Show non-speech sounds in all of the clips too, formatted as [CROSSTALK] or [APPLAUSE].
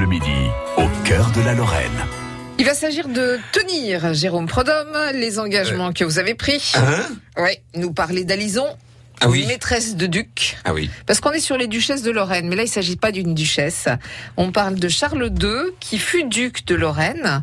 Bleu Midi, au cœur de la Lorraine. Il va s'agir de tenir, Jérôme Prodhomme, les engagements que vous avez pris. Hein? Oui, nous parler d'Alison, Ah oui. maîtresse de duc. Ah oui. Parce qu'on est sur les duchesses de Lorraine, mais là il ne s'agit pas d'une duchesse. On parle de Charles II, qui fut duc de Lorraine,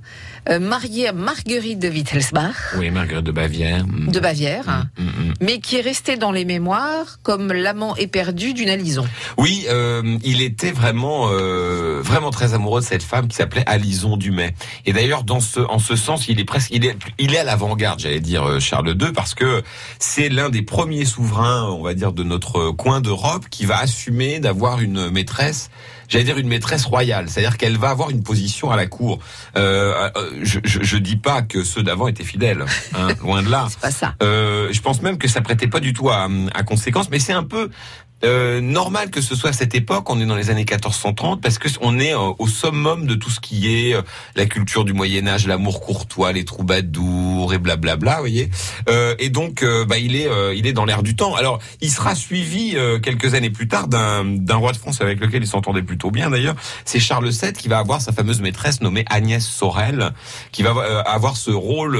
euh, marié à Marguerite de Wittelsbach, Oui, Marguerite de Bavière. Mm. de Bavière, Mm, mm. mais qui est resté dans les mémoires comme l'amant éperdu d'une Alison. Oui, euh, il était vraiment, euh, vraiment très amoureux de cette femme qui s'appelait Alison Dumay. Et d'ailleurs, dans ce, en ce sens, il est presque, il est, il est à l'avant-garde, j'allais dire Charles II, parce que c'est l'un des premiers souverains, on va dire, de notre coin d'Europe qui va assumer d'avoir une maîtresse. J'allais dire une maîtresse royale, c'est-à-dire qu'elle va avoir une position à la cour. Euh, euh, je, je, je dis pas que ceux d'avant étaient fidèles, hein, loin de là. [LAUGHS] C'est pas ça. Euh, je pense même que ça prêtait pas du tout à, à conséquence, mais c'est un peu euh, normal que ce soit à cette époque. On est dans les années 1430 parce que on est euh, au summum de tout ce qui est euh, la culture du Moyen Âge, l'amour courtois, les troubadours et blablabla. Vous voyez. Euh, et donc, bah, il est, il est dans l'air du temps. Alors, il sera suivi quelques années plus tard d'un roi de France avec lequel il s'entendait plutôt bien d'ailleurs. C'est Charles VII qui va avoir sa fameuse maîtresse nommée Agnès Sorel, qui va avoir ce rôle,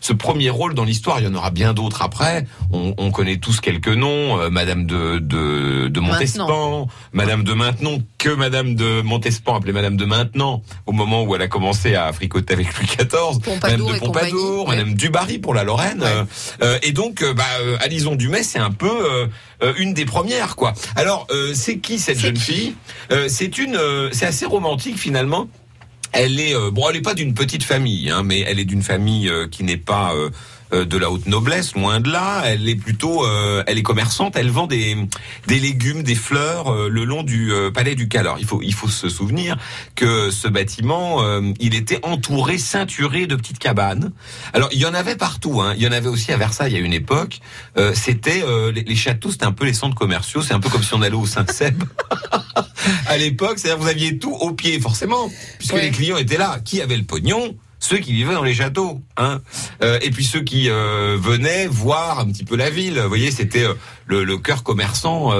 ce premier rôle dans l'histoire. Il y en aura bien d'autres après. On, on connaît tous quelques noms. Madame de de, de Montespan, Madame de Maintenon, que Madame de Montespan appelée Madame de Maintenon au moment où elle a commencé à fricoter avec Louis XIV. Pompadour Madame de Pompadour, Madame Dubarry pour la Lorraine. Ouais. euh, et donc, euh, bah, euh, Alison Dumay, c'est un peu euh, une des premières, quoi. Alors, c'est qui cette jeune qui fille? C'est une, c'est assez romantique finalement. Elle est bon, elle est pas d'une petite famille, hein, mais elle est d'une famille qui n'est pas de la haute noblesse, loin de là. Elle est plutôt, euh, elle est commerçante. Elle vend des des légumes, des fleurs euh, le long du euh, palais du Calor. Il faut il faut se souvenir que ce bâtiment, euh, il était entouré, ceinturé de petites cabanes. Alors il y en avait partout. Hein. Il y en avait aussi à Versailles à une époque. Euh, c'était euh, les, les châteaux, c'était un peu les centres commerciaux. C'est un peu comme si on allait au Saint-Seb. [LAUGHS] à l'époque, c'est-à-dire vous aviez tout au pied, forcément, puisque Ouais. les clients étaient là. Qui avait le pognon? Ceux qui vivaient dans les châteaux, hein, Euh, et puis ceux qui euh, venaient voir un petit peu la ville. Vous voyez, c'était euh, le, le cœur commerçant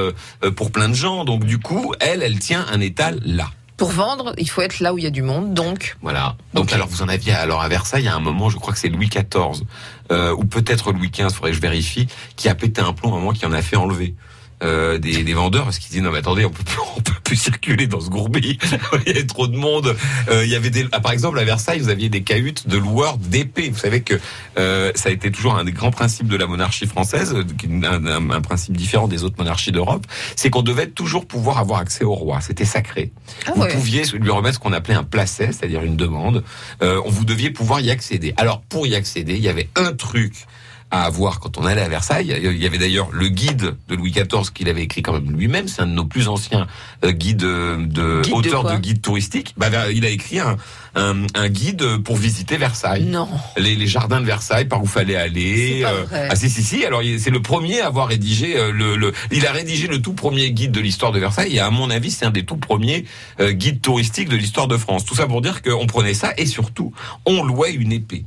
pour plein de gens. Donc du coup, elle, elle tient un étal là. Pour vendre, il faut être là où il y a du monde, donc Voilà. Donc alors vous en aviez alors à Versailles à un moment, je crois que c'est Louis XIV euh, ou peut-être Louis XV, faudrait que je vérifie, qui a pété un plomb à un moment qui en a fait enlever. Euh, des, des vendeurs parce qu'ils disaient non mais attendez on peut plus, on plus circuler dans ce gourbi [LAUGHS] il y a trop de monde Euh, il y avait des ah, par exemple à Versailles vous aviez des cahutes de loueurs d'épées vous savez que euh, ça a été toujours un des grands principes de la monarchie française un, un- un principe différent des autres monarchies d'Europe c'est qu'on devait toujours pouvoir avoir accès au roi c'était sacré Ah vous ouais. pouviez lui remettre ce qu'on appelait un placet, c'est-à-dire une demande. Euh, on vous deviez pouvoir y accéder. Alors pour y accéder, il y avait un truc à avoir quand on allait à Versailles. Il y avait d'ailleurs le guide de Louis XIV qu'il avait écrit quand même lui-même. C'est un de nos plus anciens euh, guides euh, de Guide auteurs de, guides touristiques. Bah, il a écrit un, un, un guide pour visiter Versailles non. les, les jardins de Versailles, par où fallait aller. Pas vrai. ah si si si. Alors c'est le premier à avoir rédigé euh, le, le. Il a rédigé le tout premier guide de l'histoire de Versailles. Et à mon avis, c'est un des tout premiers euh, guides touristiques de l'histoire de France. Tout ça pour dire qu'on prenait ça et surtout on louait une épée.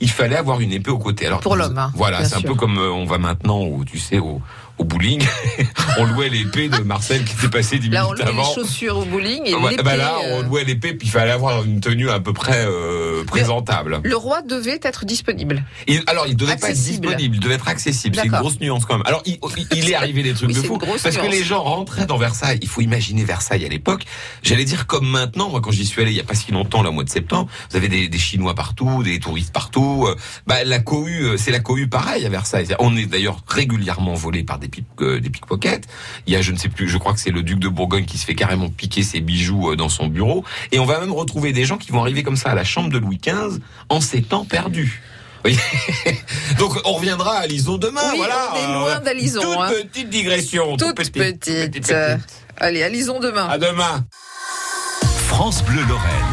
Il fallait avoir une épée au côté. Alors Pour l'homme, hein, voilà, c'est un peu comme euh, on va maintenant, où, tu sais, au, au bowling. [LAUGHS] on louait l'épée de Marcel qui était passé dix Là, on minutes loue les avant. chaussures au bowling et bah là, euh, on louait l'épée, puis il fallait avoir une tenue à peu près euh, présentable. Le roi devait être disponible. Il- alors, il devait pas être Accessible. disponible, il devait être accessible. C'est une grosse nuance quand même. Alors, il, est arrivé des trucs Oui, de fou. Parce que nuance. les gens rentraient dans Versailles. Il faut imaginer Versailles à l'époque. J'allais dire comme maintenant. Moi, quand j'y suis allé il y a pas si longtemps, là, au mois de septembre, vous avez des, des Chinois partout, des touristes partout. Euh, Bah, la cohue, euh, c'est la cohue pareil à Versailles. On est d'ailleurs régulièrement volé par des, pick, euh, des pickpockets. Il y a, je ne sais plus, je crois que c'est le duc de Bourgogne qui se fait carrément piquer ses bijoux euh, dans son bureau. Et on va même retrouver des gens qui vont arriver comme ça à la chambre de Louis XV en ces temps perdus. Oui. [LAUGHS] Donc on reviendra à Lison demain. Oui, voilà. on est loin Euh, d'Alison, Toute hein. petite digression. Toute petite. Euh, Allez, à Lison demain. À demain. France Bleu Lorraine.